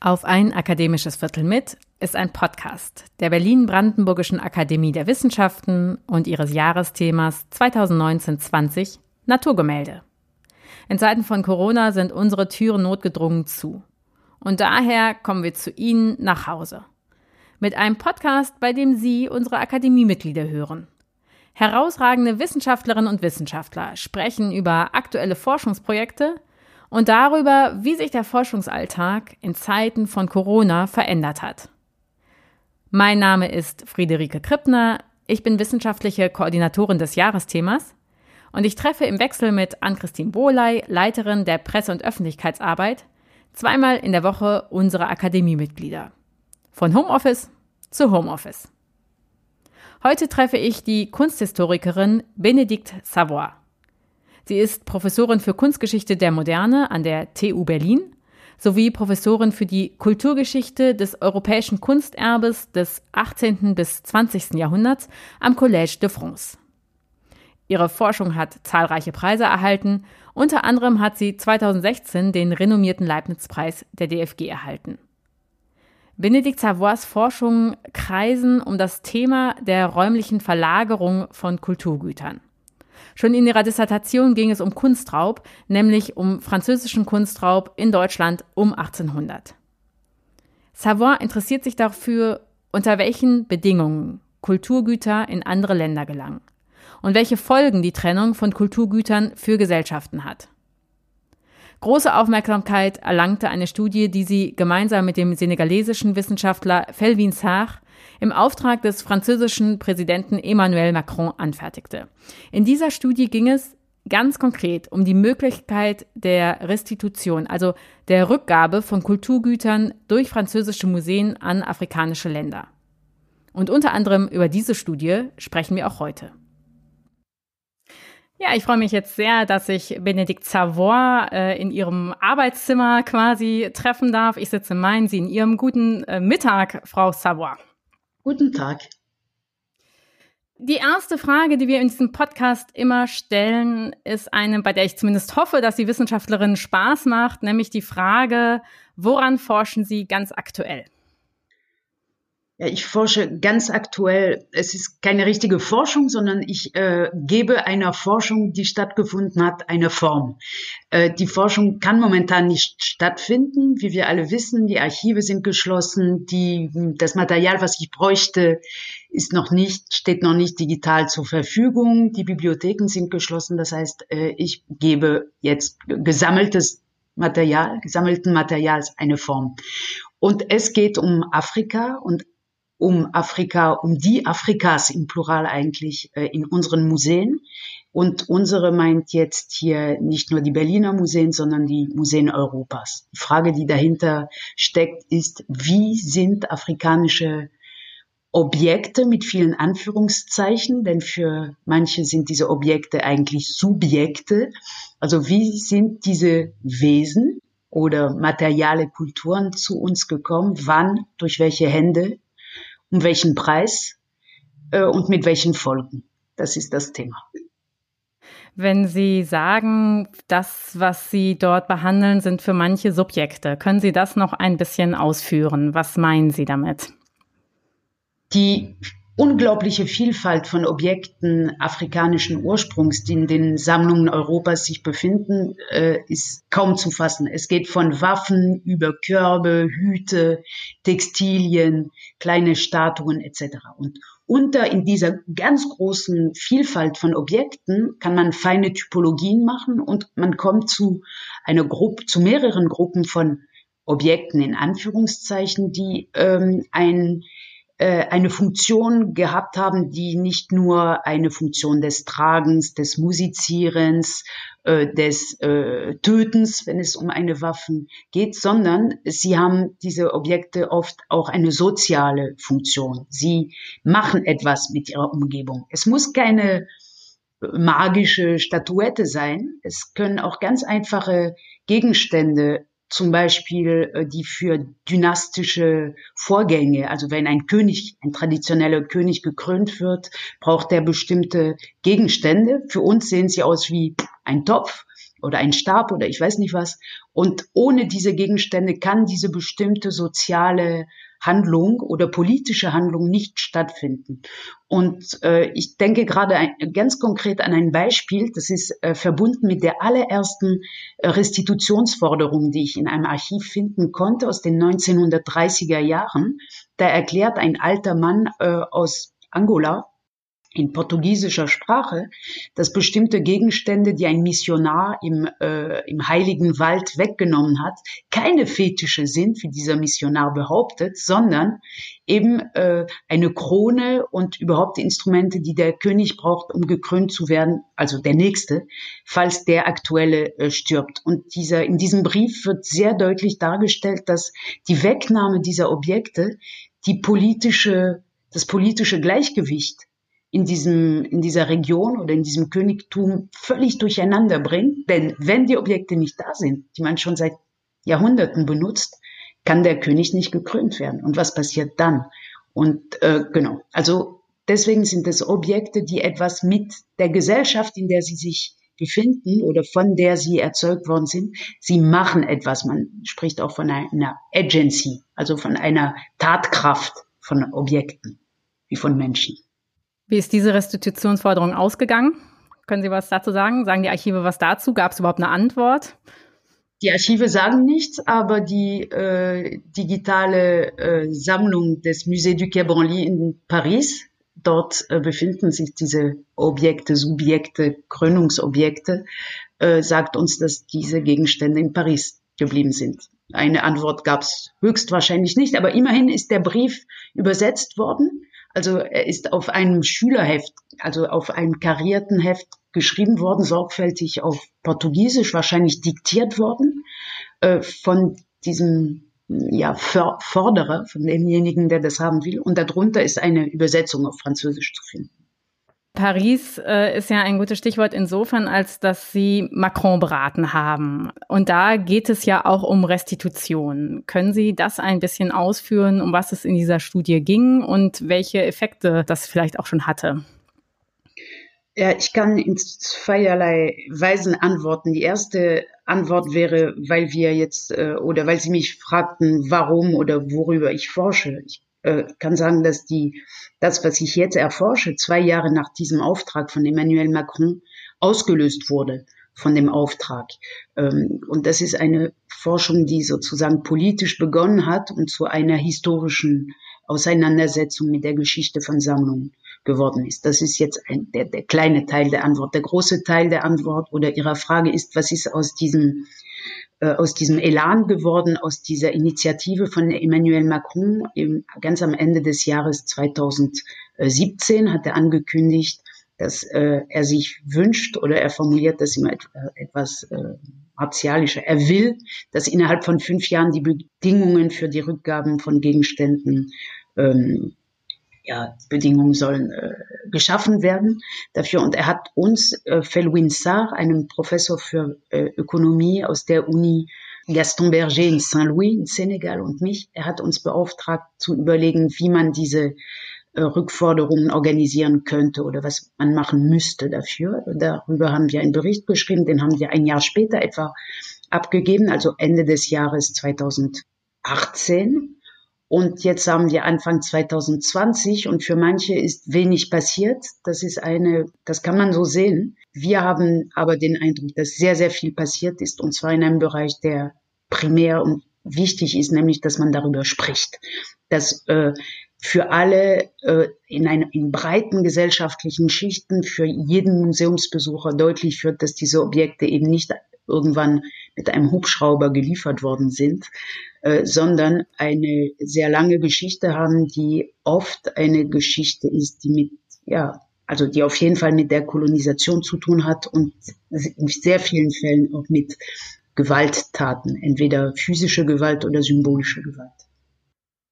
Auf ein akademisches Viertel mit ist ein Podcast der Berlin-Brandenburgischen Akademie der Wissenschaften und ihres Jahresthemas 2019-20 Naturgemälde. In Zeiten von Corona sind unsere Türen notgedrungen zu. Und daher kommen wir zu Ihnen nach Hause. Mit einem Podcast, bei dem Sie unsere Akademiemitglieder hören. Herausragende Wissenschaftlerinnen und Wissenschaftler sprechen über aktuelle Forschungsprojekte und darüber, wie sich der Forschungsalltag in Zeiten von Corona verändert hat. Mein Name ist Friederike Krippner, ich bin wissenschaftliche Koordinatorin des Jahresthemas und ich treffe im Wechsel mit Ann-Christine Bohley, Leiterin der Presse- und Öffentlichkeitsarbeit, zweimal in der Woche unsere Akademiemitglieder. Von Homeoffice zu Homeoffice. Heute treffe ich die Kunsthistorikerin Benedikt Savoy. Sie ist Professorin für Kunstgeschichte der Moderne an der TU Berlin sowie Professorin für die Kulturgeschichte des europäischen Kunsterbes des 18. bis 20. Jahrhunderts am Collège de France. Ihre Forschung hat zahlreiche Preise erhalten, unter anderem hat sie 2016 den renommierten Leibniz-Preis der DFG erhalten. Benedikt Savoys Forschungen kreisen um das Thema der räumlichen Verlagerung von Kulturgütern. Schon in ihrer Dissertation ging es um Kunstraub, nämlich um französischen Kunstraub in Deutschland um 1800. Savoy interessiert sich dafür, unter welchen Bedingungen Kulturgüter in andere Länder gelangen und welche Folgen die Trennung von Kulturgütern für Gesellschaften hat. Große Aufmerksamkeit erlangte eine Studie, die sie gemeinsam mit dem senegalesischen Wissenschaftler Felvin Sarr im Auftrag des französischen Präsidenten Emmanuel Macron anfertigte. In dieser Studie ging es ganz konkret um die Möglichkeit der Restitution, also der Rückgabe von Kulturgütern durch französische Museen an afrikanische Länder. Und unter anderem über diese Studie sprechen wir auch heute. Ja, ich freue mich jetzt sehr, dass ich Benedikt Savoy äh, in ihrem Arbeitszimmer quasi treffen darf. Ich sitze in Main, Sie in Ihrem guten äh, Mittag, Frau Savoy. Guten Tag. Die erste Frage, die wir in diesem Podcast immer stellen, ist eine, bei der ich zumindest hoffe, dass die Wissenschaftlerin Spaß macht, nämlich die Frage, woran forschen Sie ganz aktuell? Ja, ich forsche ganz aktuell. Es ist keine richtige Forschung, sondern ich äh, gebe einer Forschung, die stattgefunden hat, eine Form. Äh, die Forschung kann momentan nicht stattfinden, wie wir alle wissen. Die Archive sind geschlossen. Die, das Material, was ich bräuchte, ist noch nicht, steht noch nicht digital zur Verfügung. Die Bibliotheken sind geschlossen. Das heißt, äh, ich gebe jetzt gesammeltes Material, gesammelten Materials eine Form. Und es geht um Afrika und um Afrika, um die Afrikas im Plural eigentlich äh, in unseren Museen. Und unsere meint jetzt hier nicht nur die Berliner Museen, sondern die Museen Europas. Die Frage, die dahinter steckt, ist, wie sind afrikanische Objekte mit vielen Anführungszeichen, denn für manche sind diese Objekte eigentlich Subjekte. Also wie sind diese Wesen oder materiale Kulturen zu uns gekommen? Wann? Durch welche Hände? Um welchen Preis äh, und mit welchen Folgen. Das ist das Thema. Wenn Sie sagen, das, was Sie dort behandeln, sind für manche Subjekte, können Sie das noch ein bisschen ausführen? Was meinen Sie damit? Die unglaubliche Vielfalt von Objekten afrikanischen Ursprungs, die in den Sammlungen Europas sich befinden, äh, ist kaum zu fassen. Es geht von Waffen über Körbe, Hüte, Textilien, kleine Statuen etc. Und unter in dieser ganz großen Vielfalt von Objekten kann man feine Typologien machen und man kommt zu einer Gruppe, zu mehreren Gruppen von Objekten in Anführungszeichen, die ähm, ein eine Funktion gehabt haben, die nicht nur eine Funktion des Tragens, des Musizierens, äh, des äh, Tötens, wenn es um eine Waffen geht, sondern sie haben diese Objekte oft auch eine soziale Funktion. Sie machen etwas mit ihrer Umgebung. Es muss keine magische Statuette sein. Es können auch ganz einfache Gegenstände zum Beispiel äh, die für dynastische Vorgänge, also wenn ein König, ein traditioneller König gekrönt wird, braucht er bestimmte Gegenstände. Für uns sehen sie aus wie ein Topf oder ein Stab oder ich weiß nicht was. Und ohne diese Gegenstände kann diese bestimmte soziale Handlung oder politische Handlung nicht stattfinden. Und äh, ich denke gerade ganz konkret an ein Beispiel, das ist äh, verbunden mit der allerersten äh, Restitutionsforderung, die ich in einem Archiv finden konnte aus den 1930er Jahren. Da erklärt ein alter Mann äh, aus Angola, in portugiesischer Sprache, dass bestimmte Gegenstände, die ein Missionar im, äh, im heiligen Wald weggenommen hat, keine Fetische sind, wie dieser Missionar behauptet, sondern eben äh, eine Krone und überhaupt die Instrumente, die der König braucht, um gekrönt zu werden, also der nächste, falls der aktuelle äh, stirbt. Und dieser, in diesem Brief wird sehr deutlich dargestellt, dass die Wegnahme dieser Objekte die politische, das politische Gleichgewicht in diesem, in dieser Region oder in diesem Königtum völlig durcheinander bringt. Denn wenn die Objekte nicht da sind, die man schon seit Jahrhunderten benutzt, kann der König nicht gekrönt werden. Und was passiert dann? Und äh, genau, also deswegen sind es Objekte, die etwas mit der Gesellschaft, in der sie sich befinden oder von der sie erzeugt worden sind, sie machen etwas. Man spricht auch von einer Agency, also von einer Tatkraft von Objekten wie von Menschen. Wie ist diese Restitutionsforderung ausgegangen? Können Sie was dazu sagen? Sagen die Archive was dazu? Gab es überhaupt eine Antwort? Die Archive sagen nichts, aber die äh, digitale äh, Sammlung des Musée du Quai Branly in Paris, dort äh, befinden sich diese Objekte, Subjekte, Krönungsobjekte, äh, sagt uns, dass diese Gegenstände in Paris geblieben sind. Eine Antwort gab es höchstwahrscheinlich nicht, aber immerhin ist der Brief übersetzt worden also er ist auf einem Schülerheft, also auf einem karierten Heft geschrieben worden, sorgfältig auf Portugiesisch, wahrscheinlich diktiert worden äh, von diesem ja, Förderer, von demjenigen, der das haben will. Und darunter ist eine Übersetzung auf Französisch zu finden. Paris äh, ist ja ein gutes Stichwort insofern, als dass Sie Macron beraten haben. Und da geht es ja auch um Restitution. Können Sie das ein bisschen ausführen, um was es in dieser Studie ging und welche Effekte das vielleicht auch schon hatte? Ja, ich kann in zweierlei Weisen antworten. Die erste Antwort wäre, weil wir jetzt äh, oder weil Sie mich fragten, warum oder worüber ich forsche. Ich äh, kann sagen, dass die, das, was ich jetzt erforsche, zwei Jahre nach diesem Auftrag von Emmanuel Macron ausgelöst wurde von dem Auftrag. Ähm, und das ist eine Forschung, die sozusagen politisch begonnen hat und zu einer historischen Auseinandersetzung mit der Geschichte von Sammlungen geworden ist. Das ist jetzt ein, der, der kleine Teil der Antwort. Der große Teil der Antwort oder Ihrer Frage ist, was ist aus diesem aus diesem Elan geworden, aus dieser Initiative von Emmanuel Macron. Ganz am Ende des Jahres 2017 hat er angekündigt, dass äh, er sich wünscht oder er formuliert das immer etwas äh, martialischer. Er will, dass innerhalb von fünf Jahren die Bedingungen für die Rückgaben von Gegenständen ähm, ja, Bedingungen sollen äh, geschaffen werden dafür. Und er hat uns, äh, Felwin Sarr, einem Professor für äh, Ökonomie aus der Uni Gaston Berger in Saint-Louis in Senegal und mich, er hat uns beauftragt zu überlegen, wie man diese äh, Rückforderungen organisieren könnte oder was man machen müsste dafür. Darüber haben wir einen Bericht geschrieben, den haben wir ein Jahr später etwa abgegeben, also Ende des Jahres 2018. Und jetzt haben wir Anfang 2020 und für manche ist wenig passiert. Das ist eine, das kann man so sehen. Wir haben aber den Eindruck, dass sehr, sehr viel passiert ist und zwar in einem Bereich, der primär und wichtig ist, nämlich, dass man darüber spricht. Dass äh, für alle äh, in, einer, in breiten gesellschaftlichen Schichten, für jeden Museumsbesucher deutlich wird, dass diese Objekte eben nicht irgendwann mit einem Hubschrauber geliefert worden sind, sondern eine sehr lange Geschichte haben, die oft eine Geschichte ist, die mit, ja, also die auf jeden Fall mit der Kolonisation zu tun hat und in sehr vielen Fällen auch mit Gewalttaten, entweder physische Gewalt oder symbolische Gewalt.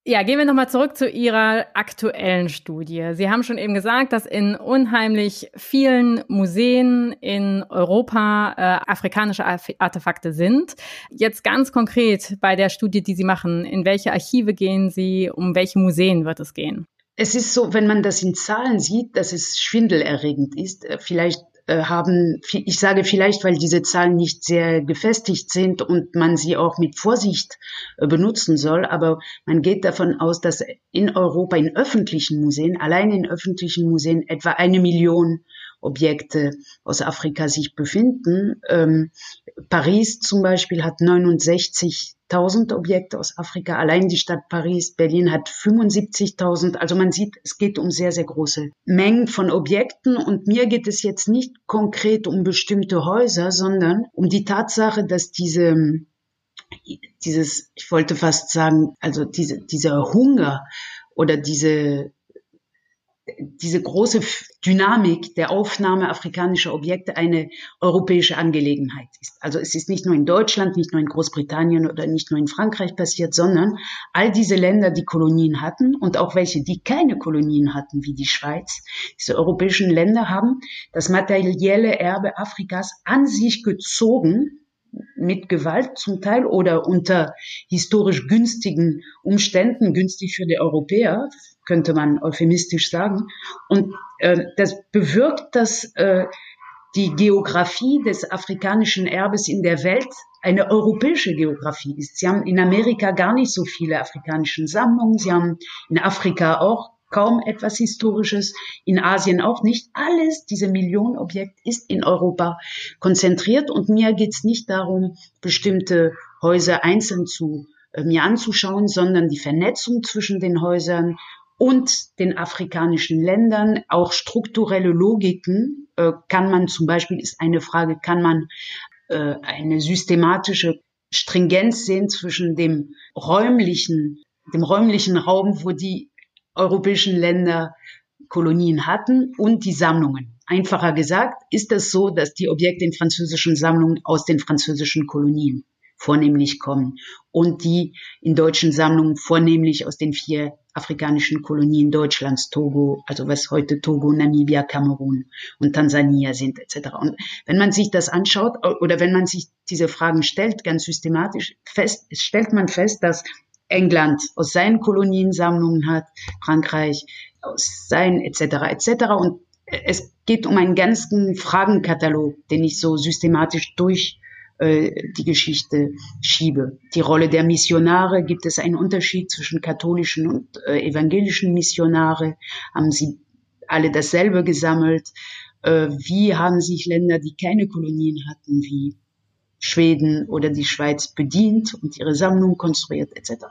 Ja, gehen wir nochmal zurück zu Ihrer aktuellen Studie. Sie haben schon eben gesagt, dass in unheimlich vielen Museen in Europa äh, afrikanische Artefakte sind. Jetzt ganz konkret bei der Studie, die Sie machen, in welche Archive gehen Sie, um welche Museen wird es gehen? Es ist so, wenn man das in Zahlen sieht, dass es schwindelerregend ist. Äh, vielleicht haben, ich sage vielleicht, weil diese Zahlen nicht sehr gefestigt sind und man sie auch mit Vorsicht äh, benutzen soll, aber man geht davon aus, dass in Europa in öffentlichen Museen, allein in öffentlichen Museen etwa eine Million Objekte aus Afrika sich befinden. Paris zum Beispiel hat 69.000 Objekte aus Afrika. Allein die Stadt Paris, Berlin hat 75.000. Also man sieht, es geht um sehr, sehr große Mengen von Objekten. Und mir geht es jetzt nicht konkret um bestimmte Häuser, sondern um die Tatsache, dass diese dieses, ich wollte fast sagen, also diese, dieser Hunger oder diese diese große Dynamik der Aufnahme afrikanischer Objekte eine europäische Angelegenheit ist. Also es ist nicht nur in Deutschland, nicht nur in Großbritannien oder nicht nur in Frankreich passiert, sondern all diese Länder, die Kolonien hatten und auch welche, die keine Kolonien hatten, wie die Schweiz, diese europäischen Länder haben das materielle Erbe Afrikas an sich gezogen mit Gewalt zum Teil oder unter historisch günstigen Umständen, günstig für die Europäer, könnte man euphemistisch sagen. Und äh, das bewirkt, dass äh, die Geografie des afrikanischen Erbes in der Welt eine europäische Geografie ist. Sie haben in Amerika gar nicht so viele afrikanische Sammlungen. Sie haben in Afrika auch kaum etwas Historisches, in Asien auch nicht. Alles, diese Millionenobjekt ist in Europa konzentriert und mir geht es nicht darum, bestimmte Häuser einzeln zu äh, mir anzuschauen, sondern die Vernetzung zwischen den Häusern und den afrikanischen Ländern, auch strukturelle Logiken, äh, kann man zum Beispiel, ist eine Frage, kann man äh, eine systematische Stringenz sehen zwischen dem räumlichen, dem räumlichen Raum, wo die europäischen Länder Kolonien hatten und die Sammlungen. Einfacher gesagt, ist es so, dass die Objekte in französischen Sammlungen aus den französischen Kolonien vornehmlich kommen und die in deutschen Sammlungen vornehmlich aus den vier afrikanischen Kolonien Deutschlands, Togo, also was heute Togo, Namibia, Kamerun und Tansania sind etc. Und wenn man sich das anschaut oder wenn man sich diese Fragen stellt, ganz systematisch fest, stellt man fest, dass England aus seinen Koloniensammlungen hat, Frankreich aus seinen etc. etc. Und es geht um einen ganzen Fragenkatalog, den ich so systematisch durch äh, die Geschichte schiebe. Die Rolle der Missionare, gibt es einen Unterschied zwischen katholischen und äh, evangelischen Missionare? Haben sie alle dasselbe gesammelt? Äh, wie haben sich Länder, die keine Kolonien hatten, wie Schweden oder die Schweiz bedient und ihre Sammlung konstruiert etc.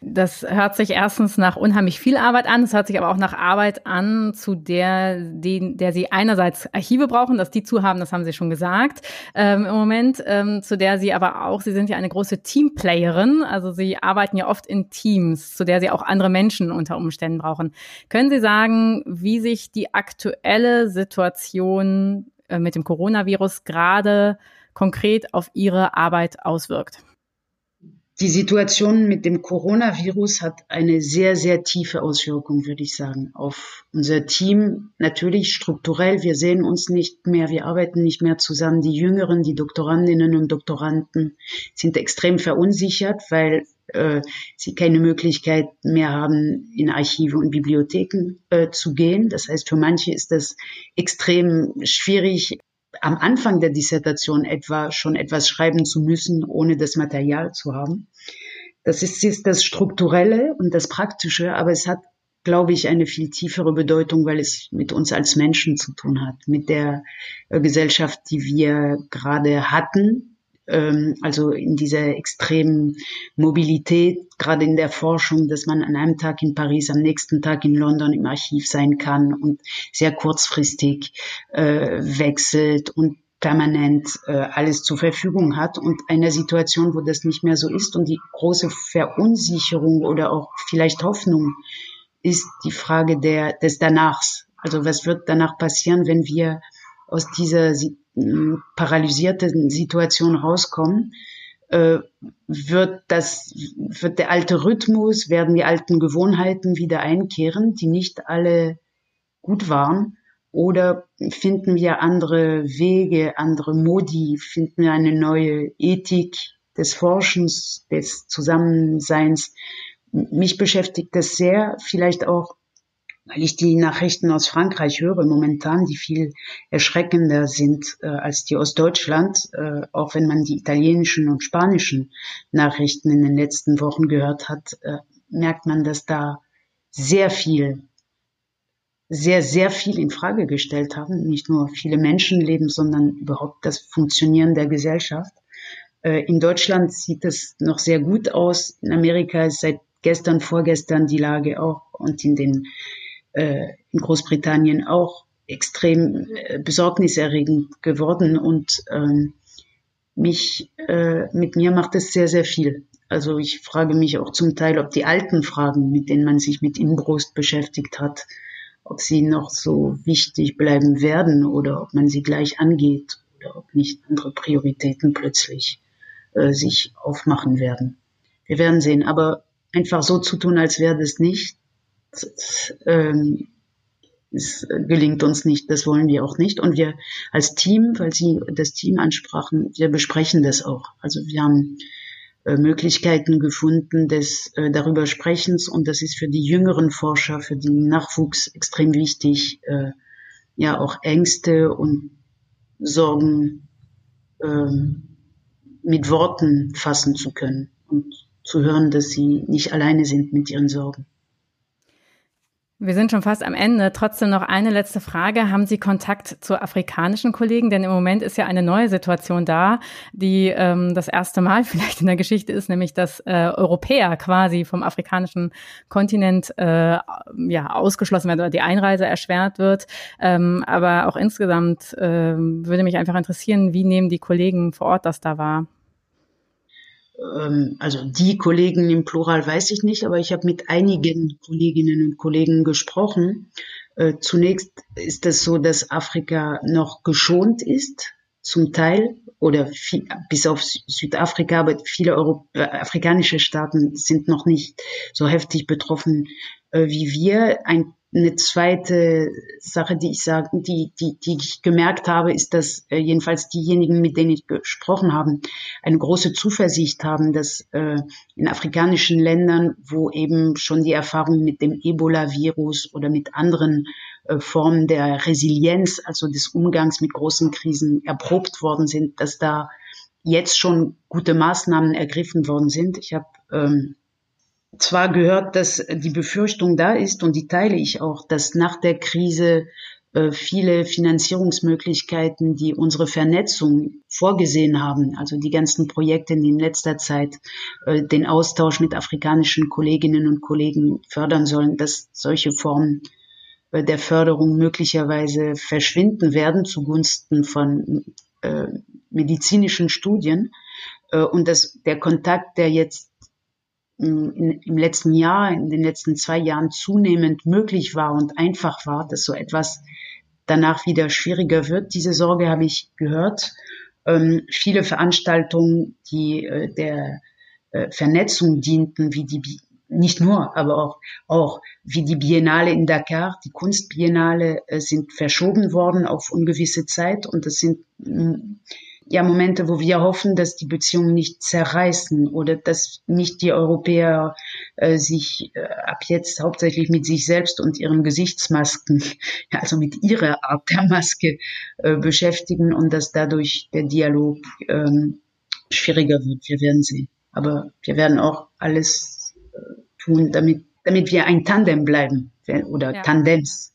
Das hört sich erstens nach unheimlich viel Arbeit an. Es hört sich aber auch nach Arbeit an, zu der, die, der Sie einerseits Archive brauchen, dass die zu haben, das haben Sie schon gesagt ähm, im Moment, ähm, zu der Sie aber auch, Sie sind ja eine große Teamplayerin, also Sie arbeiten ja oft in Teams, zu der Sie auch andere Menschen unter Umständen brauchen. Können Sie sagen, wie sich die aktuelle Situation äh, mit dem Coronavirus gerade konkret auf Ihre Arbeit auswirkt? Die Situation mit dem Coronavirus hat eine sehr, sehr tiefe Auswirkung, würde ich sagen, auf unser Team. Natürlich strukturell, wir sehen uns nicht mehr, wir arbeiten nicht mehr zusammen. Die Jüngeren, die Doktorandinnen und Doktoranden sind extrem verunsichert, weil äh, sie keine Möglichkeit mehr haben, in Archive und Bibliotheken äh, zu gehen. Das heißt, für manche ist das extrem schwierig, am Anfang der Dissertation etwa schon etwas schreiben zu müssen, ohne das Material zu haben. Das ist, ist das Strukturelle und das Praktische, aber es hat, glaube ich, eine viel tiefere Bedeutung, weil es mit uns als Menschen zu tun hat, mit der äh, Gesellschaft, die wir gerade hatten, ähm, also in dieser extremen Mobilität, gerade in der Forschung, dass man an einem Tag in Paris, am nächsten Tag in London im Archiv sein kann und sehr kurzfristig äh, wechselt und permanent äh, alles zur Verfügung hat und einer Situation, wo das nicht mehr so ist und die große Verunsicherung oder auch vielleicht Hoffnung ist die Frage der, des Danachs. Also was wird danach passieren, wenn wir aus dieser paralysierten Situation rauskommen, äh, wird das, wird der alte Rhythmus, werden die alten Gewohnheiten wieder einkehren, die nicht alle gut waren, oder finden wir andere Wege, andere Modi, finden wir eine neue Ethik des Forschens, des Zusammenseins. Mich beschäftigt das sehr, vielleicht auch weil ich die Nachrichten aus Frankreich höre momentan, die viel erschreckender sind äh, als die aus Deutschland, äh, auch wenn man die italienischen und spanischen Nachrichten in den letzten Wochen gehört hat, äh, merkt man, dass da sehr viel, sehr, sehr viel in Frage gestellt haben. Nicht nur viele Menschenleben, sondern überhaupt das Funktionieren der Gesellschaft. Äh, in Deutschland sieht es noch sehr gut aus. In Amerika ist seit gestern, vorgestern die Lage auch und in den äh, in Großbritannien auch extrem äh, besorgniserregend geworden und ähm, mich äh, mit mir macht es sehr sehr viel. Also ich frage mich auch zum Teil, ob die alten Fragen, mit denen man sich mit Inbrust beschäftigt hat, ob sie noch so wichtig bleiben werden oder ob man sie gleich angeht oder ob nicht andere Prioritäten plötzlich äh, sich aufmachen werden. Wir werden sehen. Aber einfach so zu tun, als wäre das nicht, ähm, es gelingt uns nicht, das wollen wir auch nicht. Und wir als Team, weil Sie das Team ansprachen, wir besprechen das auch. Also wir haben äh, Möglichkeiten gefunden des äh, darüber Sprechens und das ist für die jüngeren Forscher, für den Nachwuchs extrem wichtig, äh, ja auch Ängste und Sorgen äh, mit Worten fassen zu können und zu hören, dass sie nicht alleine sind mit ihren Sorgen. Wir sind schon fast am Ende. Trotzdem noch eine letzte Frage. Haben Sie Kontakt zu afrikanischen Kollegen? Denn im Moment ist ja eine neue Situation da, die ähm, das erste Mal vielleicht in der Geschichte ist, nämlich dass äh, Europäer quasi vom afrikanischen Kontinent äh, ja ausgeschlossen werden oder die Einreise erschwert wird. Ähm, aber auch insgesamt äh, würde mich einfach interessieren, wie nehmen die Kollegen vor Ort das da wahr? Ähm, also die Kollegen im Plural weiß ich nicht, aber ich habe mit einigen Kolleginnen und Kollegen gesprochen. Äh, zunächst ist es so, dass Afrika noch geschont ist, zum Teil, oder viel, bis auf Südafrika, aber viele Euro, äh, afrikanische Staaten sind noch nicht so heftig betroffen äh, wie wir. Ein eine zweite Sache, die ich sagen, die, die, die ich gemerkt habe, ist, dass äh, jedenfalls diejenigen, mit denen ich gesprochen habe, eine große Zuversicht haben, dass äh, in afrikanischen Ländern, wo eben schon die Erfahrungen mit dem Ebola-Virus oder mit anderen äh, Formen der Resilienz, also des Umgangs mit großen Krisen erprobt worden sind, dass da jetzt schon gute Maßnahmen ergriffen worden sind. Ich habe ähm, zwar gehört, dass die Befürchtung da ist und die teile ich auch, dass nach der Krise äh, viele Finanzierungsmöglichkeiten, die unsere Vernetzung vorgesehen haben, also die ganzen Projekte, die in letzter Zeit äh, den Austausch mit afrikanischen Kolleginnen und Kollegen fördern sollen, dass solche Formen äh, der Förderung möglicherweise verschwinden werden zugunsten von medizinischen Studien und dass der Kontakt, der jetzt in, im letzten Jahr, in den letzten zwei Jahren zunehmend möglich war und einfach war, dass so etwas danach wieder schwieriger wird. Diese Sorge habe ich gehört. Ähm, viele Veranstaltungen, die äh, der äh, Vernetzung dienten, wie die nicht nur, aber auch, auch wie die Biennale in Dakar, die Kunstbiennale, äh, sind verschoben worden auf ungewisse Zeit und das sind mm, ja Momente, wo wir hoffen, dass die Beziehungen nicht zerreißen oder dass nicht die Europäer äh, sich äh, ab jetzt hauptsächlich mit sich selbst und ihren Gesichtsmasken, also mit ihrer Art der Maske äh, beschäftigen und dass dadurch der Dialog ähm, schwieriger wird. Wir werden sehen. Aber wir werden auch alles äh, tun, damit, damit wir ein Tandem bleiben oder ja. Tandems.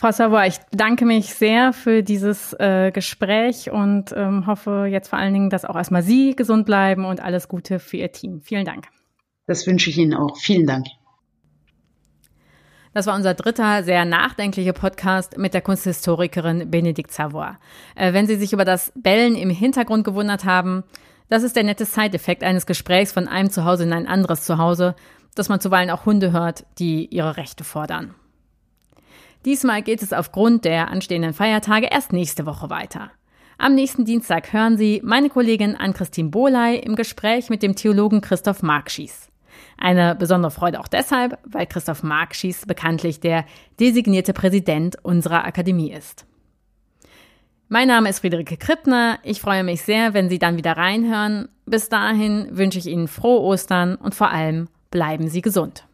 Frau Savoy, ich danke mich sehr für dieses äh, Gespräch und ähm, hoffe jetzt vor allen Dingen, dass auch erstmal Sie gesund bleiben und alles Gute für Ihr Team. Vielen Dank. Das wünsche ich Ihnen auch. Vielen Dank. Das war unser dritter, sehr nachdenklicher Podcast mit der Kunsthistorikerin Benedikt Savoy. Äh, wenn Sie sich über das Bellen im Hintergrund gewundert haben, das ist der nette Side-Effekt eines Gesprächs von einem Zuhause in ein anderes Zuhause, dass man zuweilen auch Hunde hört, die ihre Rechte fordern. Diesmal geht es aufgrund der anstehenden Feiertage erst nächste Woche weiter. Am nächsten Dienstag hören Sie meine Kollegin Ann-Christine Bohley im Gespräch mit dem Theologen Christoph Markschies. Eine besondere Freude auch deshalb, weil Christoph Markschies bekanntlich der designierte Präsident unserer Akademie ist. Mein Name ist Friederike Krippner. Ich freue mich sehr, wenn Sie dann wieder reinhören. Bis dahin wünsche ich Ihnen frohe Ostern und vor allem bleiben Sie gesund.